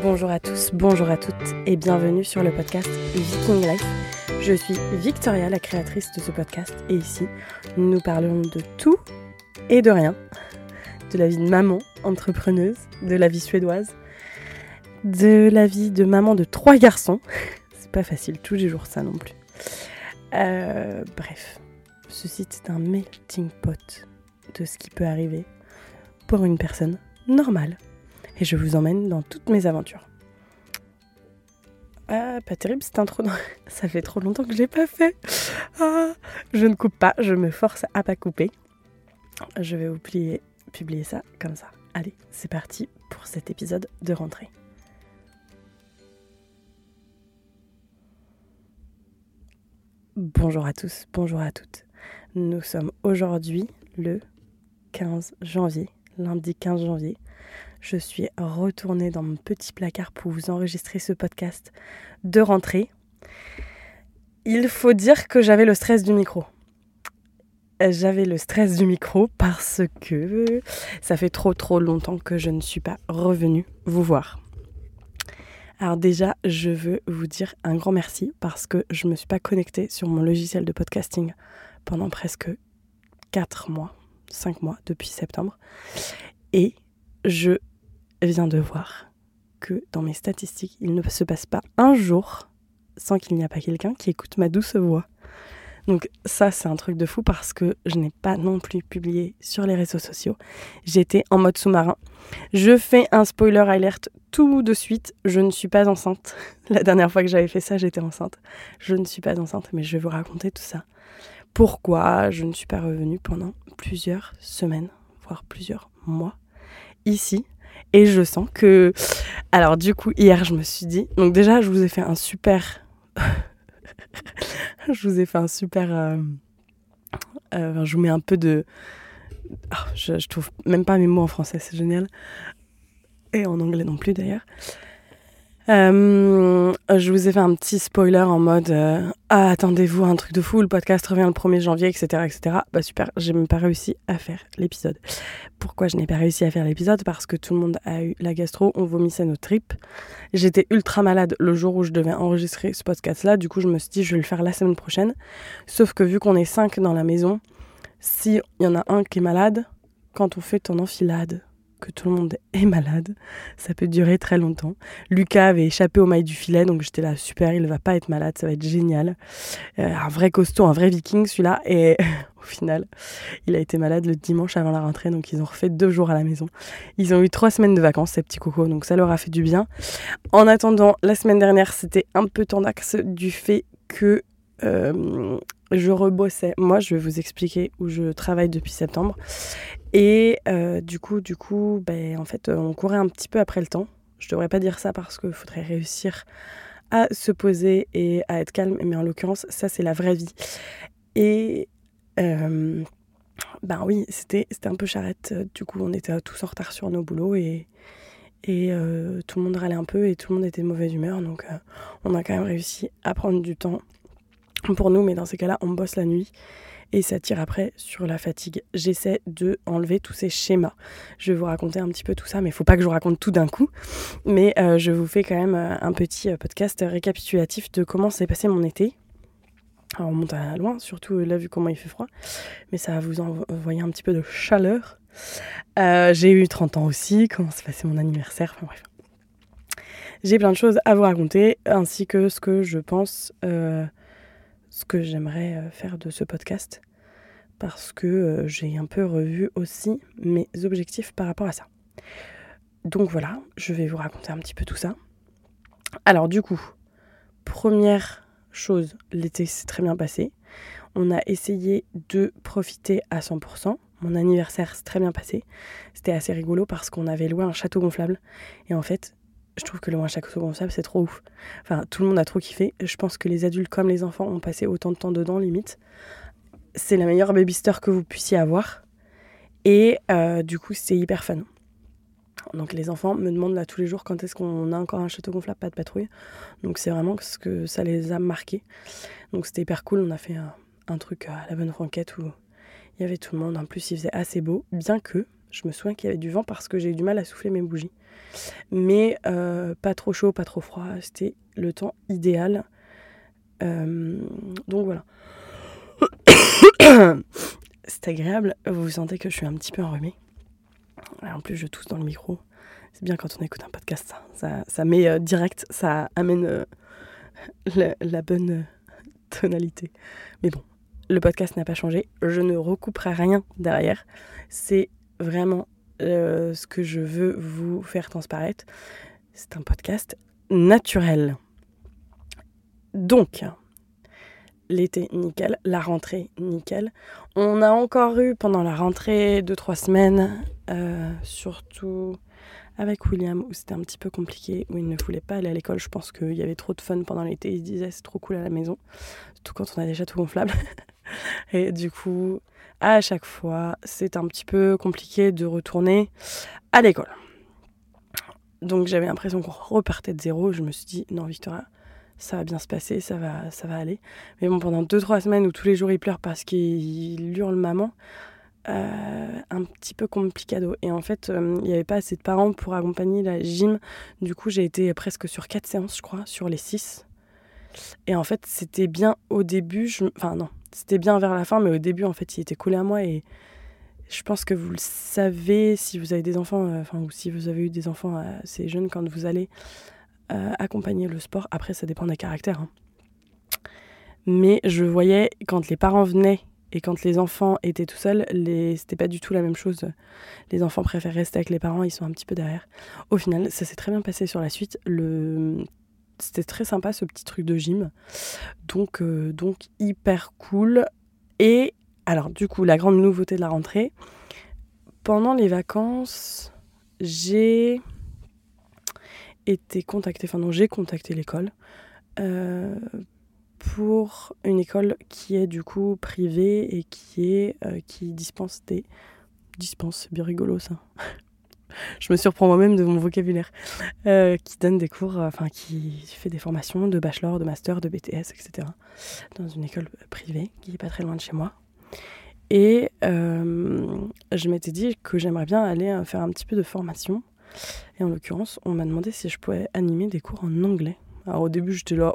Bonjour à tous, bonjour à toutes et bienvenue sur le podcast Viking Life. Je suis Victoria, la créatrice de ce podcast et ici, nous parlons de tout et de rien. De la vie de maman, entrepreneuse, de la vie suédoise, de la vie de maman de trois garçons. C'est pas facile tous les jours ça non plus. Euh, bref, ce site est un melting pot de ce qui peut arriver pour une personne normale et je vous emmène dans toutes mes aventures. Ah, pas terrible cette intro. Ça fait trop longtemps que je l'ai pas fait. Ah, je ne coupe pas, je me force à pas couper. Je vais vous publier ça comme ça. Allez, c'est parti pour cet épisode de rentrée. Bonjour à tous, bonjour à toutes. Nous sommes aujourd'hui le 15 janvier, lundi 15 janvier je suis retournée dans mon petit placard pour vous enregistrer ce podcast de rentrée. Il faut dire que j'avais le stress du micro. J'avais le stress du micro parce que ça fait trop trop longtemps que je ne suis pas revenue vous voir. Alors déjà, je veux vous dire un grand merci parce que je ne me suis pas connectée sur mon logiciel de podcasting pendant presque 4 mois, 5 mois depuis septembre. Et je viens de voir que dans mes statistiques, il ne se passe pas un jour sans qu'il n'y a pas quelqu'un qui écoute ma douce voix. Donc ça, c'est un truc de fou parce que je n'ai pas non plus publié sur les réseaux sociaux. J'étais en mode sous-marin. Je fais un spoiler alert tout de suite. Je ne suis pas enceinte. La dernière fois que j'avais fait ça, j'étais enceinte. Je ne suis pas enceinte, mais je vais vous raconter tout ça. Pourquoi je ne suis pas revenue pendant plusieurs semaines, voire plusieurs mois, ici, et je sens que. Alors, du coup, hier, je me suis dit. Donc, déjà, je vous ai fait un super. je vous ai fait un super. Euh, euh, je vous mets un peu de. Ah, je, je trouve même pas mes mots en français, c'est génial. Et en anglais non plus d'ailleurs. Euh, je vous ai fait un petit spoiler en mode euh, Ah, attendez-vous, un truc de fou, le podcast revient le 1er janvier, etc. etc. Bah super, j'ai même pas réussi à faire l'épisode. Pourquoi je n'ai pas réussi à faire l'épisode? Parce que tout le monde a eu la gastro, on vomissait nos tripes. J'étais ultra malade le jour où je devais enregistrer ce podcast-là, du coup je me suis dit je vais le faire la semaine prochaine. Sauf que vu qu'on est 5 dans la maison, s'il y en a un qui est malade, quand on fait ton enfilade, que tout le monde est malade. Ça peut durer très longtemps. Lucas avait échappé au mailles du filet, donc j'étais là, super, il va pas être malade, ça va être génial. Euh, un vrai costaud, un vrai viking celui-là. Et au final, il a été malade le dimanche avant la rentrée, donc ils ont refait deux jours à la maison. Ils ont eu trois semaines de vacances, ces petits cocos, donc ça leur a fait du bien. En attendant, la semaine dernière, c'était un peu tendax du fait que euh, je rebossais. Moi, je vais vous expliquer où je travaille depuis septembre. Et euh, du coup, du coup, ben, en fait, on courait un petit peu après le temps. Je devrais pas dire ça parce qu'il faudrait réussir à se poser et à être calme. Mais en l'occurrence, ça, c'est la vraie vie. Et euh, ben oui, c'était un peu charrette. Du coup, on était tous en retard sur nos boulots et, et tout le monde râlait un peu et tout le monde était de mauvaise humeur. Donc, on a quand même réussi à prendre du temps pour nous, mais dans ces cas-là, on bosse la nuit et ça tire après sur la fatigue. J'essaie de enlever tous ces schémas. Je vais vous raconter un petit peu tout ça, mais il faut pas que je vous raconte tout d'un coup. Mais euh, je vous fais quand même euh, un petit euh, podcast récapitulatif de comment s'est passé mon été. Alors on monte à loin, surtout là vu comment il fait froid, mais ça va vous envoyer un petit peu de chaleur. j'ai eu 30 ans aussi, comment s'est passé mon anniversaire, enfin bref. J'ai plein de choses à vous raconter, ainsi que ce que je pense ce que j'aimerais euh, faire de ce podcast parce que euh, j'ai un peu revu aussi mes objectifs par rapport à ça. Donc voilà, je vais vous raconter un petit peu tout ça. Alors du coup, première chose, l'été s'est très bien passé. On a essayé de profiter à 100%. Mon anniversaire s'est très bien passé. C'était assez rigolo parce qu'on avait loué un château gonflable. Et en fait, je trouve que le moins chaque gonflable, c'est trop ouf. Enfin, tout le monde a trop kiffé. Je pense que les adultes comme les enfants ont passé autant de temps dedans, limite. C'est la meilleure babyster que vous puissiez avoir. Et euh, du coup, c'est hyper fun. Donc les enfants me demandent là tous les jours quand est-ce qu'on a encore un château gonflable, pas de patrouille. Donc c'est vraiment ce que ça les a marqués. Donc c'était hyper cool. On a fait un, un truc à la bonne franquette où il y avait tout le monde. En plus, il faisait assez beau, bien que Je me souviens qu'il y avait du vent parce que j'ai eu du mal à souffler mes bougies. Mais euh, pas trop chaud, pas trop froid. C'était le temps idéal. Euh, donc voilà. C'est agréable. Vous sentez que je suis un petit peu enrhumée. En plus, je tousse dans le micro. C'est bien quand on écoute un podcast. Ça, ça, met euh, direct, ça amène la, la, bonne tonalité. Mais bon, le podcast n'a pas changé. Je ne recouperai rien derrière. C'est vraiment euh, ce que je veux vous faire transparaître. C'est un podcast naturel. Donc, l'été, nickel. La rentrée, nickel. On a encore eu pendant la rentrée deux, trois semaines, euh, surtout avec William, où c'était un petit peu compliqué, où il ne voulait pas aller à l'école. Je pense qu'il y avait trop de fun pendant l'été. Il se disait c'est trop cool à la maison, surtout quand on a déjà tout gonflable. Et du coup, à chaque fois, c'est un petit peu compliqué de retourner à l'école. Donc j'avais l'impression qu'on repartait de zéro. Je me suis dit, non, Victoria, ça va bien se passer, ça va, ça va aller. Mais bon, pendant 2-3 semaines où tous les jours il pleure parce qu'il hurle maman, euh, un petit peu complicado. Et en fait, euh, il n'y avait pas assez de parents pour accompagner la gym. Du coup, j'ai été presque sur 4 séances, je crois, sur les 6. Et en fait, c'était bien au début. Je... Enfin, non, c'était bien vers la fin, mais au début, en fait, il était collé à moi et je pense que vous le savez si vous avez des enfants, euh, enfin, ou si vous avez eu des enfants assez jeunes, quand vous allez euh, accompagner le sport. Après, ça dépend des caractères. Hein. Mais je voyais quand les parents venaient et quand les enfants étaient tout seuls, les... c'était pas du tout la même chose. Les enfants préfèrent rester avec les parents, ils sont un petit peu derrière. Au final, ça s'est très bien passé sur la suite. Le c'était très sympa ce petit truc de gym. Donc, euh, donc hyper cool. Et alors du coup, la grande nouveauté de la rentrée, pendant les vacances, j'ai été contactée, enfin non, j'ai contacté l'école euh, pour une école qui est du coup privée et qui est euh, qui dispense des dispense, c'est bien rigolo ça. je me surprends moi-même de mon vocabulaire, euh, qui donne des cours, euh, enfin qui fait des formations de bachelor, de master, de BTS, etc. dans une école privée qui est pas très loin de chez moi. Et euh, je m'étais dit que j'aimerais bien aller faire un petit peu de formation. Et en l'occurrence, on m'a demandé si je pouvais animer des cours en anglais. Alors au début, j'étais là,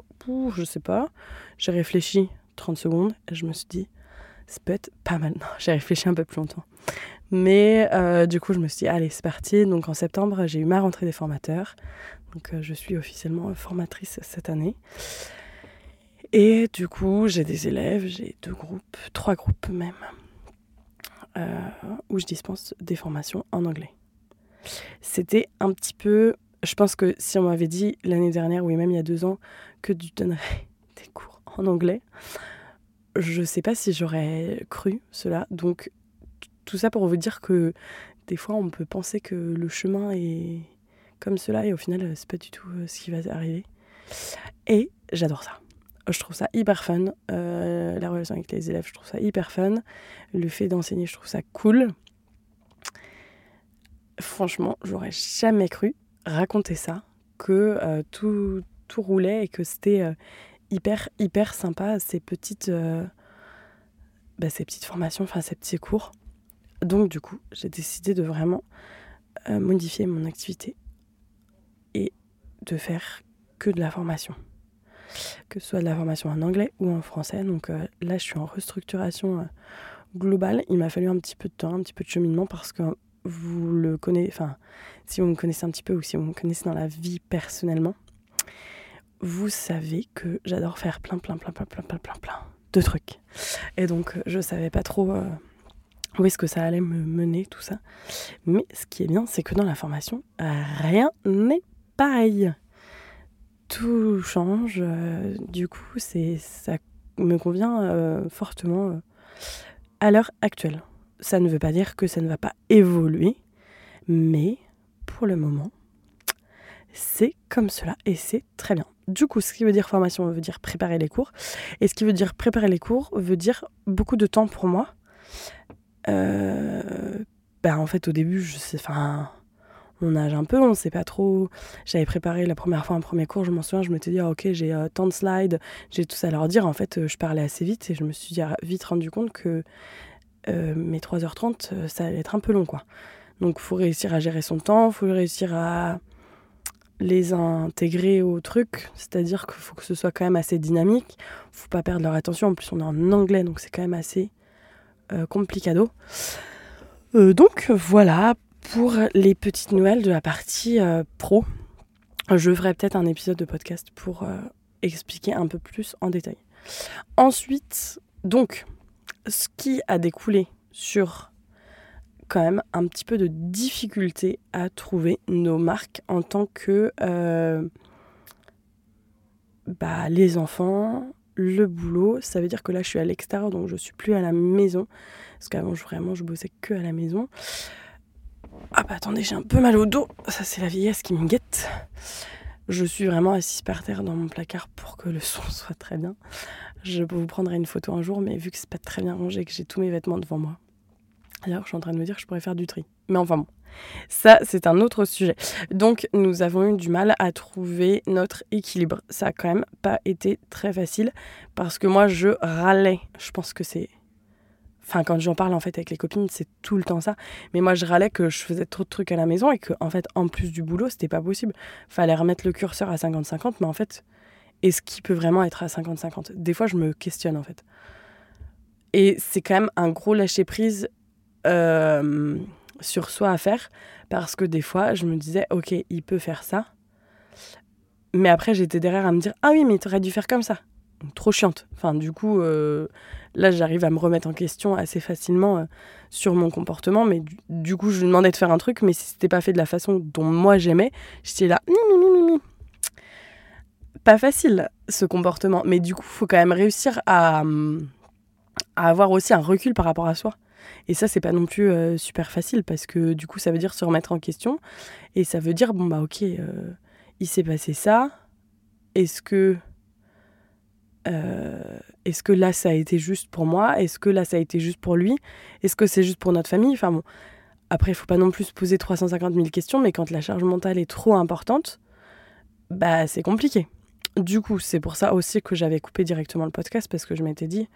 je sais pas. J'ai réfléchi 30 secondes et je me suis dit, ça peut être pas mal. J'ai réfléchi un peu plus longtemps. Mais euh, du coup, je me suis dit, allez, c'est parti. Donc en septembre, j'ai eu ma rentrée des formateurs. Donc euh, je suis officiellement formatrice cette année. Et du coup, j'ai des élèves, j'ai deux groupes, trois groupes même, euh, où je dispense des formations en anglais. C'était un petit peu. Je pense que si on m'avait dit l'année dernière, ou même il y a deux ans, que tu donnerais des cours en anglais, je ne sais pas si j'aurais cru cela. Donc tout ça pour vous dire que des fois, on peut penser que le chemin est comme cela et au final, c'est pas du tout euh, ce qui va arriver. Et j'adore ça. Je trouve ça hyper fun. Euh, la relation avec les élèves, je trouve ça hyper fun. Le fait d'enseigner, je trouve ça cool. Franchement, j'aurais jamais cru raconter ça, que euh, tout, tout roulait et que c'était hyper, hyper sympa, ces petites, bah, ces petites formations, enfin ces petits cours. Donc du coup, j'ai décidé de vraiment euh, modifier mon activité et de faire que de la formation. Que ce soit de la formation en anglais ou en français. Donc euh, là, je suis en restructuration euh, globale. Il m'a fallu un petit peu de temps, un petit peu de cheminement parce que vous le connaissez, enfin, si vous me connaissez un petit peu ou si vous me connaissez dans la vie personnellement, vous savez que j'adore faire plein, plein, plein, plein, plein, plein, plein, plein de trucs. Et donc, je savais pas trop où est-ce que ça allait me mener, tout ça? Mais ce qui est bien, c'est que dans la formation, rien n'est pareil. Tout change. Euh, du coup, c'est ça me convient euh, fortement euh, à l'heure actuelle. Ça ne veut pas dire que ça ne va pas évoluer, mais pour le moment, c'est comme cela et c'est très bien. Du coup, ce qui veut dire formation veut dire préparer les cours. Et ce qui veut dire préparer les cours veut dire beaucoup de temps pour moi bah, en fait, au début, je sais, enfin, on nage un peu, on sait pas trop. J'avais préparé la première fois un premier cours, je m'en souviens, je me suis dit, ah, ok, j'ai euh, tant de slides, j'ai tout ça à leur dire. En fait, euh, je parlais assez vite et je me suis vite rendu compte que mes 3h30, ça allait être un peu long, quoi. Donc, faut réussir à gérer son temps, faut réussir à les intégrer au truc, c'est-à-dire qu'il faut que ce soit quand même assez dynamique, faut pas perdre leur attention, en plus on est en anglais donc c'est quand même assez euh, complicado. Euh, donc voilà pour les petites nouvelles de la partie euh, pro. Je ferai peut-être un épisode de podcast pour expliquer un peu plus en détail. Ensuite, donc, ce qui a découlé sur quand même un petit peu de difficulté à trouver nos marques en tant que euh, bah, les enfants, le boulot. Ça veut dire que là, je suis à l'extérieur, donc je suis plus à la maison. Parce qu'avant, vraiment, je bossais que à la maison. Ah bah attendez, j'ai un peu mal au dos. Ça, c'est la vieillesse qui me guette. Je suis vraiment assise par terre dans mon placard pour que le son soit très bien. Je vous prendrai une photo un jour, mais vu que c'est pas très bien rangé, que j'ai tous mes vêtements devant moi, alors, je suis en train de me dire que je pourrais faire du tri. Mais enfin bon, ça, c'est un autre sujet. Donc, nous avons eu du mal à trouver notre équilibre. Ça a quand même pas été très facile parce que moi, je râlais. Je pense que c'est. Enfin, quand j'en parle en fait avec les copines, c'est tout le temps ça. Mais moi, je râlais que je faisais trop de trucs à la maison et que, en fait, en plus du boulot, c'était pas possible. Fallait remettre le curseur à 50-50, mais en fait, est-ce qu'il peut vraiment être à 50-50 Des fois, je me questionne en fait. Et c'est quand même un gros lâcher prise euh, sur soi à faire parce que des fois, je me disais, ok, il peut faire ça. Mais après, j'étais derrière à me dire, ah oui, mais tu aurais dû faire comme ça. Trop chiante. Enfin, du coup, euh, là, j'arrive à me remettre en question assez facilement euh, sur mon comportement. Mais du, coup, je lui demandais de faire un truc, mais si c'était pas fait de la façon dont moi j'aimais, j'étais là, Pas facile, ce comportement. Mais du coup, faut quand même réussir à, à avoir aussi un recul par rapport à soi. Et ça, c'est pas non plus euh, super facile parce que du coup, ça veut dire se remettre en question. Et ça veut dire, bon, bah, ok, euh, il s'est passé ça. Est-ce que. Euh, est-ce que là, ça a été juste pour moi? Est-ce que là, ça a été juste pour lui? Est-ce que c'est juste pour notre famille? Enfin bon. Après, il faut pas non plus se poser 350 000 questions, mais quand la charge mentale est trop importante, bah, c'est compliqué. Du coup, c'est pour ça aussi que j'avais coupé directement le podcast parce que je m'étais dit,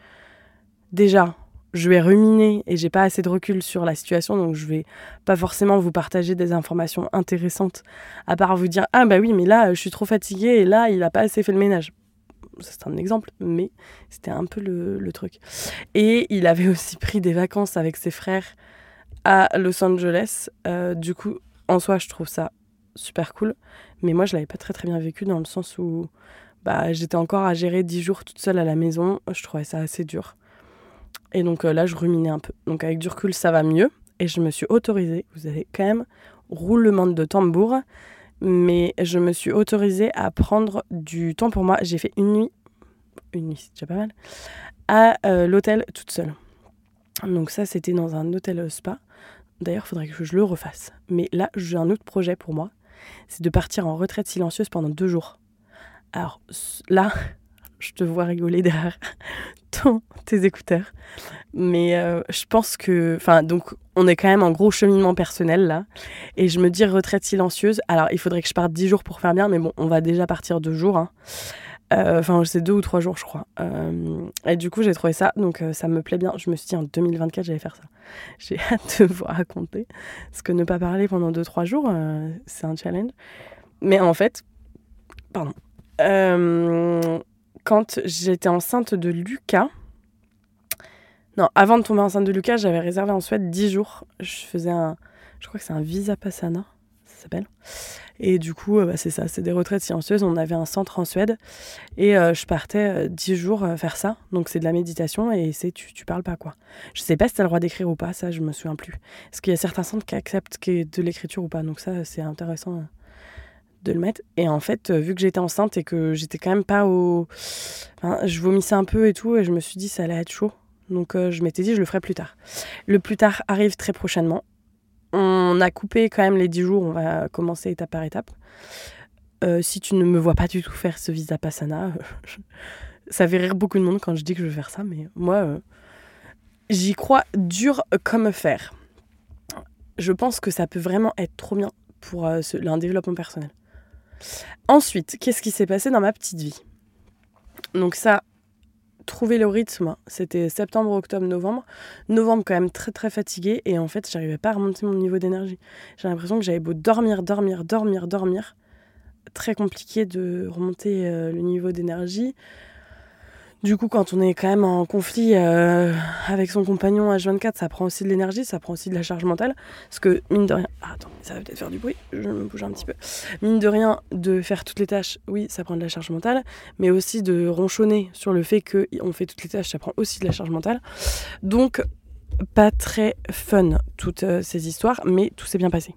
déjà, je vais ruminer et j'ai pas assez de recul sur la situation, donc je vais pas forcément vous partager des informations intéressantes, à part vous dire ah bah oui mais là je suis trop fatiguée et là il a pas assez fait le ménage. C'est un exemple, mais c'était un peu le, truc. Et il avait aussi pris des vacances avec ses frères à Los Angeles. Euh, du coup, en soi, je trouve ça super cool. Mais moi, je l'avais pas très très bien vécu dans le sens où bah, j'étais encore à gérer 10 jours toute seule à la maison. Je trouvais ça assez dur. Et donc euh, là, je ruminais un peu. Donc avec du recul, ça va mieux. Et je me suis autorisée, vous avez quand même roulement de tambour, mais je me suis autorisée à prendre du temps pour moi. J'ai fait une nuit, une nuit c'est déjà pas mal, à euh, l'hôtel toute seule. Donc ça, c'était dans un hôtel spa. D'ailleurs, il faudrait que je le refasse. Mais là, j'ai un autre projet pour moi, c'est de partir en retraite silencieuse pendant deux jours. Alors là, je te vois rigoler derrière tes écouteurs. Mais euh, je pense que. Enfin, donc, on est quand même en gros cheminement personnel là. Et je me dis retraite silencieuse. Alors, il faudrait que je parte 10 jours pour faire bien, mais bon, on va déjà partir deux jours. Hein. Euh, enfin, c'est deux ou trois jours, je crois. Euh, et du coup, j'ai trouvé ça, donc ça me plaît bien. Je me suis dit en 2024, j'allais faire ça. J'ai hâte de vous raconter. Parce que ne pas parler pendant deux, trois jours, c'est un challenge. Mais en fait, pardon quand j'étais enceinte de Lucas. Non, avant de tomber enceinte de Lucas, j'avais réservé en Suède 10 jours. Je faisais un. Je crois que c'est un visa passana, ça s'appelle. Et du coup, euh, bah, c'est ça, c'est des retraites silencieuses. On avait un centre en Suède et euh, je partais 10 euh, jours faire ça. Donc c'est de la méditation et c'est tu, parles pas quoi. Je sais pas si tu as le droit d'écrire ou pas, ça je me souviens plus. Parce qu'il y a certains centres qui acceptent de l'écriture ou pas? Donc ça c'est intéressant de le mettre. Et en fait, euh, vu que j'étais enceinte et que j'étais quand même pas au. je vomissais un peu et tout, et je me suis dit ça allait être chaud. Donc euh, je m'étais dit je le ferai plus tard. Le plus tard arrive très prochainement. On a coupé quand même les 10 jours, on va commencer étape par étape. Euh, si tu ne me vois pas du tout faire ce visa passana, ça fait rire beaucoup de monde quand je dis que je vais faire ça, mais moi, j'y crois dur comme fer. Je pense que ça peut vraiment être trop bien pour un développement personnel. Ensuite, qu'est-ce qui s'est passé dans ma petite vie? Donc ça, trouvé le rythme, c'était septembre, octobre, novembre. Novembre, quand même très très fatigué. Et en fait, j'arrivais pas à remonter mon niveau d'énergie. J'ai l'impression que j'avais beau dormir, dormir, dormir, dormir. Très compliqué de remonter euh, le niveau d'énergie. Du coup, quand on est quand même en conflit euh, avec son compagnon H24, ça prend aussi de l'énergie, ça prend aussi de la charge mentale. Parce que, mine de rien. Ah, attends, ça va peut-être faire du bruit, je me bouge un petit peu. Mine de rien, de faire toutes les tâches, oui, ça prend de la charge mentale, mais aussi de ronchonner sur le fait qu'on fait toutes les tâches, ça prend aussi de la charge mentale. Donc, pas très fun, toutes euh, ces histoires, mais tout s'est bien passé.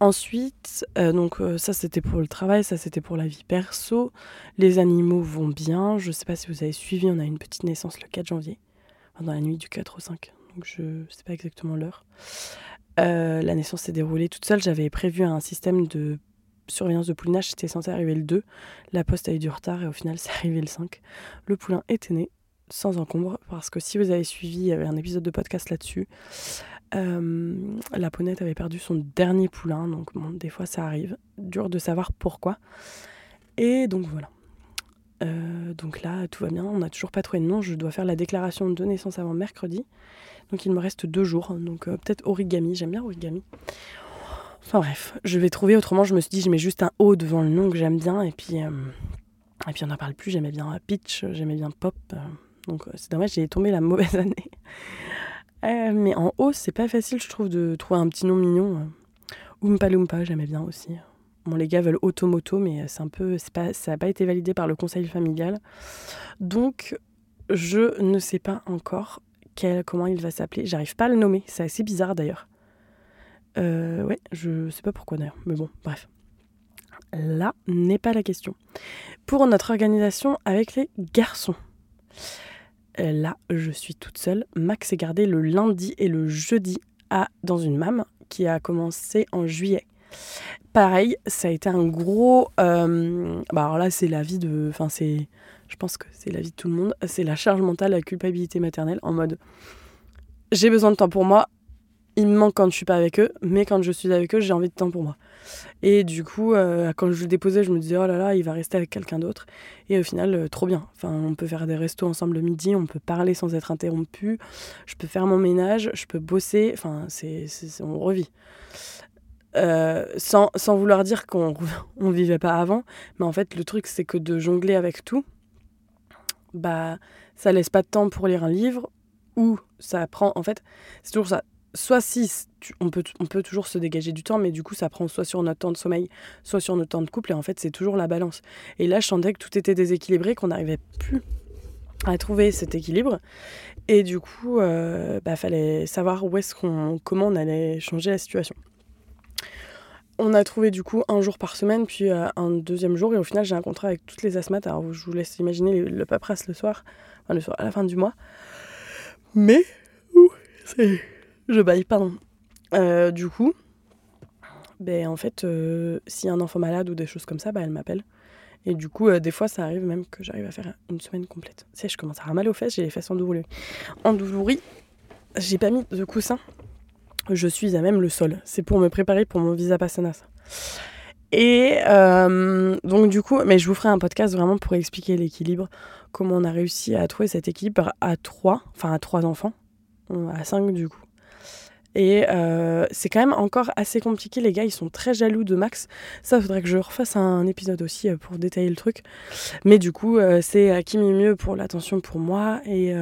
Ensuite, euh, donc euh, ça c'était pour le travail, ça c'était pour la vie perso. Les animaux vont bien. Je ne sais pas si vous avez suivi, on a une petite naissance le 4 janvier, dans la nuit du 4 au 5. Donc je ne sais pas exactement l'heure. Euh, la naissance s'est déroulée toute seule. J'avais prévu un système de surveillance de poulinage, c'était censé arriver le 2. La poste a eu du retard et au final c'est arrivé le 5. Le poulain était né sans encombre parce que si vous avez suivi, il y avait un épisode de podcast là-dessus. Euh, la ponette avait perdu son dernier poulain, donc des fois ça arrive. Dur de savoir pourquoi. Et donc voilà. Euh, donc là, tout va bien. On n'a toujours pas trouvé de nom. Je dois faire la déclaration de naissance avant mercredi. Donc il me reste deux jours. Donc euh, peut-être origami. J'aime bien origami. Enfin bref, je vais trouver autrement. Je me suis dit, je mets juste un O devant le nom que j'aime bien. Et puis, et puis on n'en parle plus. J'aimais bien Pitch, j'aimais bien Pop. donc c'est dommage, j'ai tombé la mauvaise année. Euh, mais en haut, c'est pas facile, je trouve, de trouver un petit nom mignon. Oompa Loompa, j'aimais bien aussi. Bon, les gars veulent Automoto, mais c'est un peu, ça n'a pas été validé par le conseil familial. Donc, je ne sais pas encore quel, comment il va s'appeler. J'arrive pas à le nommer. C'est assez bizarre d'ailleurs. Euh, ouais, je sais pas pourquoi d'ailleurs. Mais bon, bref. Là n'est pas la question. Pour notre organisation avec les garçons. Euh, là, je suis toute seule. Max est gardé le lundi et le jeudi à, dans une MAM qui a commencé en juillet. Pareil, ça a été un gros. Euh, bah alors là, c'est la vie de. Enfin, c'est. Je pense que c'est la vie de tout le monde. C'est la charge mentale, la culpabilité maternelle en mode. J'ai besoin de temps pour moi, il me manque quand je suis pas avec eux, mais quand je suis avec eux, j'ai envie de temps pour moi. Et du coup, euh, quand je le déposais, je me disais, oh là là, il va rester avec quelqu'un d'autre. Et au final, euh, trop bien. Enfin, on peut faire des restos ensemble le midi, on peut parler sans être interrompu, je peux faire mon ménage, je peux bosser. Enfin, c'est, on revit. Euh, sans, sans, vouloir dire qu'on ne vivait pas avant, mais en fait, le truc, c'est que de jongler avec tout, bah, ça laisse pas de temps pour lire un livre, ou ça prend. En fait, c'est toujours ça soit si on, peut, toujours se dégager du temps, mais du coup, ça prend soit sur notre temps de sommeil, soit sur notre temps de couple, et en fait, c'est toujours la balance. Et là, je sentais que tout était déséquilibré, qu'on n'arrivait plus à trouver cet équilibre. Et du coup, il euh, bah, fallait savoir où est-ce qu'on, comment on allait changer la situation. On a trouvé du coup un jour par semaine, puis euh, un deuxième jour, et au final, j'ai un contrat avec toutes les asthmates. Alors, je vous laisse imaginer le, paperasse le soir, enfin, le soir, à la fin du mois. Mais, c'est je baille, pardon. Euh, du coup, ben, en fait, euh, un enfant malade ou des choses comme ça, ben, elle m'appelle. Et du coup, euh, des fois, ça arrive même que j'arrive à faire une semaine complète. Tu sais, je commence à avoir mal aux fesses, j'ai les fesses endoulouries. Endoulouries, j'ai pas mis de coussin. Je suis à même le sol. C'est pour me préparer pour mon visa Passanas. Et donc, du coup, mais je vous ferai un podcast vraiment pour expliquer l'équilibre, comment on a réussi à trouver cet équilibre à trois, enfin à trois enfants, à cinq du coup. Et euh, c'est quand même encore assez compliqué. Les gars, ils sont très jaloux de Max. Ça, faudrait que je refasse un épisode aussi euh, pour détailler le truc. Mais du coup, euh, c'est qui m'est mieux pour l'attention pour moi. Et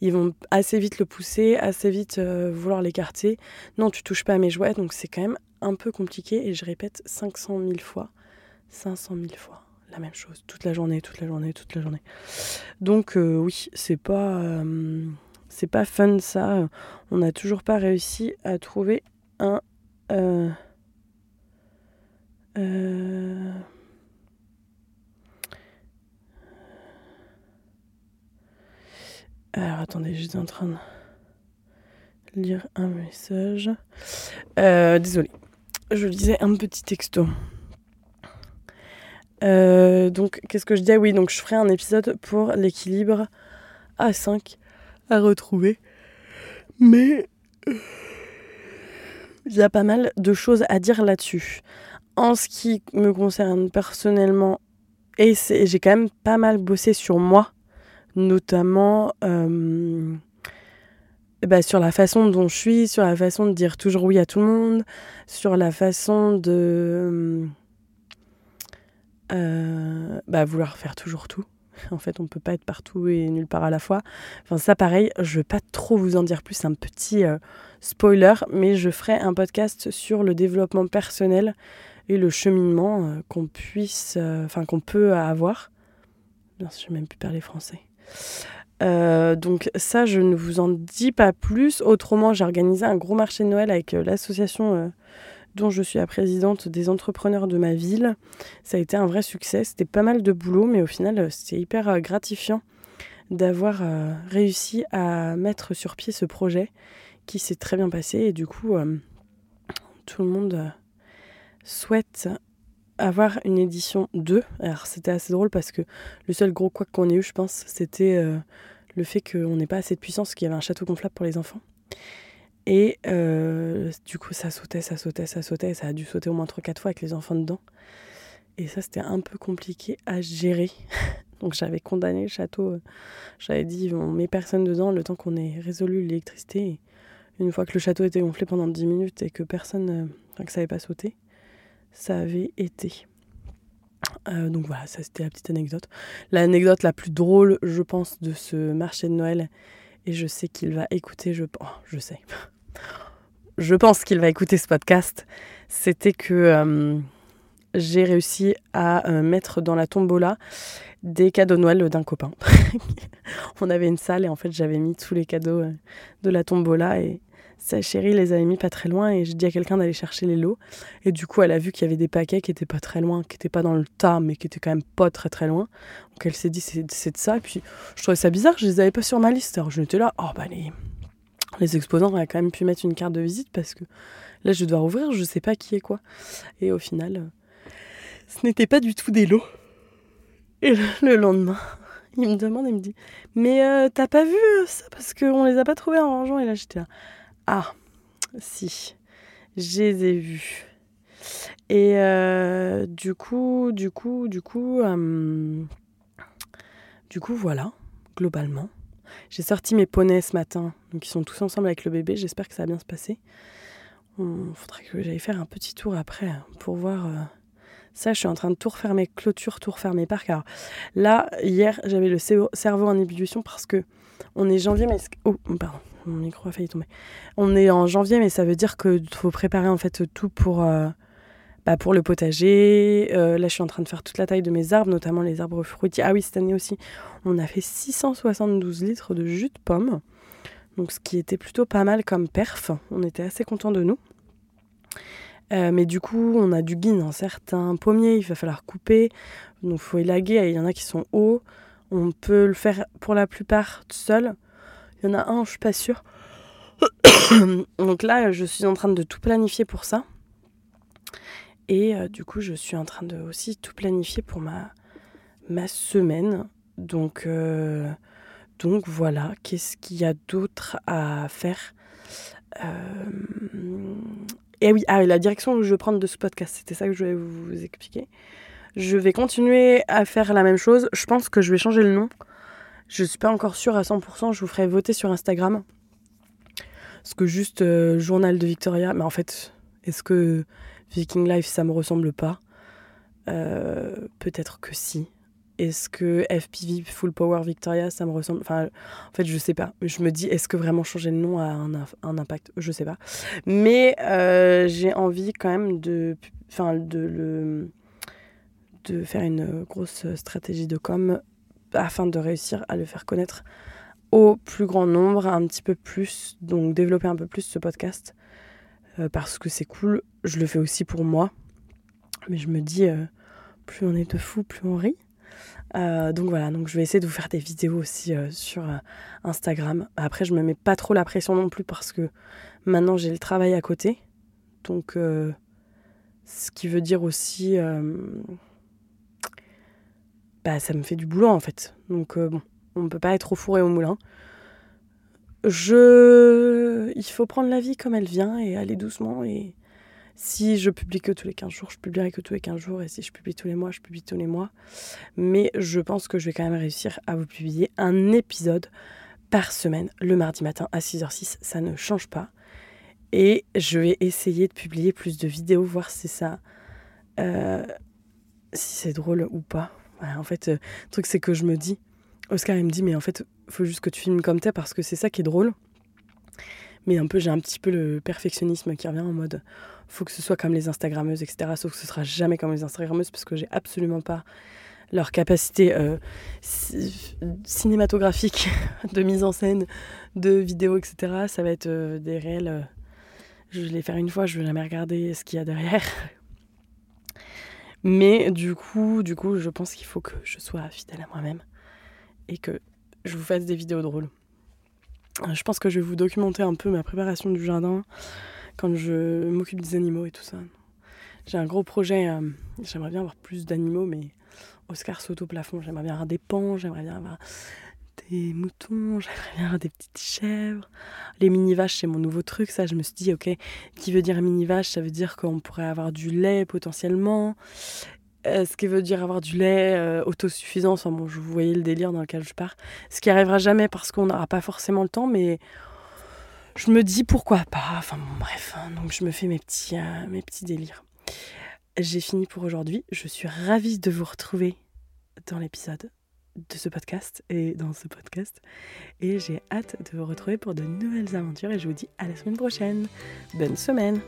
ils vont assez vite le pousser, assez vite vouloir l'écarter. Non, tu touches pas à mes jouets. Donc c'est quand même un peu compliqué. Et je répète 500 000 fois. 500 000 fois. La même chose. Toute la journée, toute la journée, toute la journée. Donc oui, c'est pas c'est pas fun ça. On n'a toujours pas réussi à trouver un. Euh, euh, alors attendez, j'étais en train de lire un message. Euh, désolé, je lisais un petit texto. donc, qu'est-ce que je dis? Oui, donc je ferai un épisode pour l'équilibre A5 à retrouver. Mais il y a pas mal de choses à dire là-dessus. En ce qui me concerne personnellement, et j'ai quand même pas mal bossé sur moi, notamment bah, sur la façon dont je suis, sur la façon de dire toujours oui à tout le monde, sur la façon de euh, bah, vouloir faire toujours tout. En fait, on peut pas être partout et nulle part à la fois. Enfin, ça, pareil, je vais pas trop vous en dire plus, un petit euh, spoiler, mais je ferai un podcast sur le développement personnel et le cheminement euh, qu'on puisse, enfin, qu'on peut avoir. Bien sûr, je vais même plus parler français. Euh, donc ça, je ne vous en dis pas plus. Autrement, j'ai organisé un gros marché de Noël avec euh, l'association euh, dont je suis la présidente des entrepreneurs de ma ville. Ça a été un vrai succès. C'était pas mal de boulot, mais au final, c'était hyper gratifiant d'avoir réussi à mettre sur pied ce projet qui s'est très bien passé. Et du coup, tout le monde souhaite avoir une édition 2. Alors c'était assez drôle parce que le seul gros quoi qu'on ait eu, je pense, c'était le fait qu'on n'ait pas assez de puissance, qu'il y avait un château gonflable pour les enfants. Et euh, du coup, ça sautait, ça sautait, ça sautait. Ça a dû sauter au moins 3-4 fois avec les enfants dedans. Et ça, c'était un peu compliqué à gérer. Donc j'avais condamné le château. J'avais dit, on met personne dedans le temps qu'on ait résolu l'électricité. Une fois que le château était gonflé pendant 10 minutes et que personne, euh, enfin, que ça n'avait pas sauté, ça avait été. Euh, donc voilà, ça c'était la petite anecdote. L'anecdote la plus drôle, je pense, de ce marché de Noël, et je sais qu'il va écouter, je, oh, je sais, je pense qu'il va écouter ce podcast, c'était que euh, j'ai réussi à euh, mettre dans la tombola des cadeaux de Noël d'un copain. On avait une salle et en fait j'avais mis tous les cadeaux de la tombola et sa chérie les avait mis pas très loin et j'ai dit à quelqu'un d'aller chercher les lots. Et du coup, elle a vu qu'il y avait des paquets qui étaient pas très loin, qui étaient pas dans le tas, mais qui étaient quand même pas très très loin. Donc elle s'est dit c'est de ça. Et puis je trouvais ça bizarre, je les avais pas sur ma liste. Alors je m'étais là, oh bah les, les exposants auraient quand même pu mettre une carte de visite parce que là je dois ouvrir, je sais pas qui est quoi. Et au final, euh, ce n'était pas du tout des lots. Et le lendemain, il me demande, il me dit Mais euh, t'as pas vu ça? Parce qu'on les a pas trouvés en rangeant. Et là, j'étais là ah, si, je les ai vus. Et euh, du coup, du coup, du coup, euh, du coup, voilà, globalement. J'ai sorti mes poneys ce matin, donc ils sont tous ensemble avec le bébé. J'espère que ça va bien se passer. Il faudrait que j'aille faire un petit tour après pour voir. Euh, ça, je suis en train de tout refaire mes tout refaire mes parcs. Alors là, hier, j'avais le cerveau en ébullition parce que on est janvier, mais. Oh, pardon mon micro a failli tomber. On est en janvier, mais ça veut dire qu'il faut préparer en fait tout pour, euh, bah, pour le potager. Euh, là, je suis en train de faire toute la taille de mes arbres, notamment les arbres fruitiers. Ah oui, cette année aussi, on a fait 672 litres de jus de pomme. Donc, ce qui était plutôt pas mal comme perf. On était assez contents de nous. Euh, mais du coup, on a du guin dans certains pommiers, il va falloir couper. Donc, il faut élaguer. Il y en a qui sont hauts. On peut le faire pour la plupart seul. Il y en a un, je suis pas sûre. Donc là, je suis en train de tout planifier pour ça. Et euh, du coup, je suis en train de aussi tout planifier pour ma, ma semaine. Donc, euh, donc voilà, qu'est-ce qu'il y a d'autre à faire euh, Et oui, ah, la direction où je vais prendre de ce podcast, c'était ça que je voulais vous expliquer. Je vais continuer à faire la même chose. Je pense que je vais changer le nom. Je suis pas encore sûre à 100%, je vous ferai voter sur Instagram. Est-ce que juste euh, journal de Victoria, mais en fait, est-ce que Viking Life ça me ressemble pas? Euh, Peut-être que si. Est-ce que FPV Full Power Victoria ça me ressemble? Enfin, en fait, je sais pas. Je me dis, est-ce que vraiment changer le nom a un, un impact? Je sais pas. Mais euh, j'ai envie quand même de, enfin, de le de faire une grosse stratégie de com afin de réussir à le faire connaître au plus grand nombre, un petit peu plus, donc développer un peu plus ce podcast euh, parce que c'est cool. Je le fais aussi pour moi, mais je me dis euh, plus on est de fous, plus on rit. Euh, donc voilà, donc je vais essayer de vous faire des vidéos aussi sur Instagram. Après, je me mets pas trop la pression non plus parce que maintenant j'ai le travail à côté, donc ce qui veut dire aussi bah, ça me fait du boulot en fait. Donc euh, bon, on ne peut pas être au four et au moulin. Je... Il faut prendre la vie comme elle vient et aller doucement et Si je publie que tous les 15 jours, je publierai que tous les 15 jours. Et si je publie tous les mois, je publie tous les mois. Mais je pense que je vais quand même réussir à vous publier un épisode par semaine, le mardi matin à 6h06. Ça ne change pas. Et je vais essayer de publier plus de vidéos, voir si ça. Euh, si c'est drôle ou pas. En fait, euh, le truc, c'est que je me dis. Oscar, il me dit, mais en fait, faut juste que tu filmes comme t'es parce que c'est ça qui est drôle. Mais un peu, j'ai un petit peu le perfectionnisme qui revient en mode faut que ce soit comme les Instagrammeuses, etc. Sauf que ce sera jamais comme les Instagrammeuses parce que j'ai absolument pas leur capacité euh, cinématographique de mise en scène, de vidéo, etc. Ça va être euh, des réels. Je vais les faire une fois, je vais jamais regarder ce qu'il y a derrière. Mais du coup, du coup, je pense qu'il faut que je sois fidèle à moi-même et que je vous fasse des vidéos drôles. Je pense que je vais vous documenter un peu ma préparation du jardin quand je m'occupe des animaux et tout ça. J'ai un gros projet, euh, j'aimerais bien avoir plus d'animaux, mais Oscar saute au plafond. J'aimerais bien avoir des pans, j'aimerais bien avoir des moutons, j'aimerais bien des petites chèvres. Les mini-vaches, c'est mon nouveau truc, ça. Je me suis dit, ok, qui veut dire mini-vache Ça veut dire qu'on pourrait avoir du lait potentiellement. Euh, ce qui veut dire avoir du lait euh, autosuffisant. Enfin bon, vous voyez le délire dans lequel je pars. Ce qui arrivera jamais parce qu'on n'aura pas forcément le temps, mais je me dis pourquoi pas. Enfin bon, bref, hein. donc je me fais mes petits, euh, mes petits délires. J'ai fini pour aujourd'hui. Je suis ravie de vous retrouver dans l'épisode de ce podcast et dans ce podcast. Et j'ai hâte de vous retrouver pour de nouvelles aventures et je vous dis à la semaine prochaine. Bonne semaine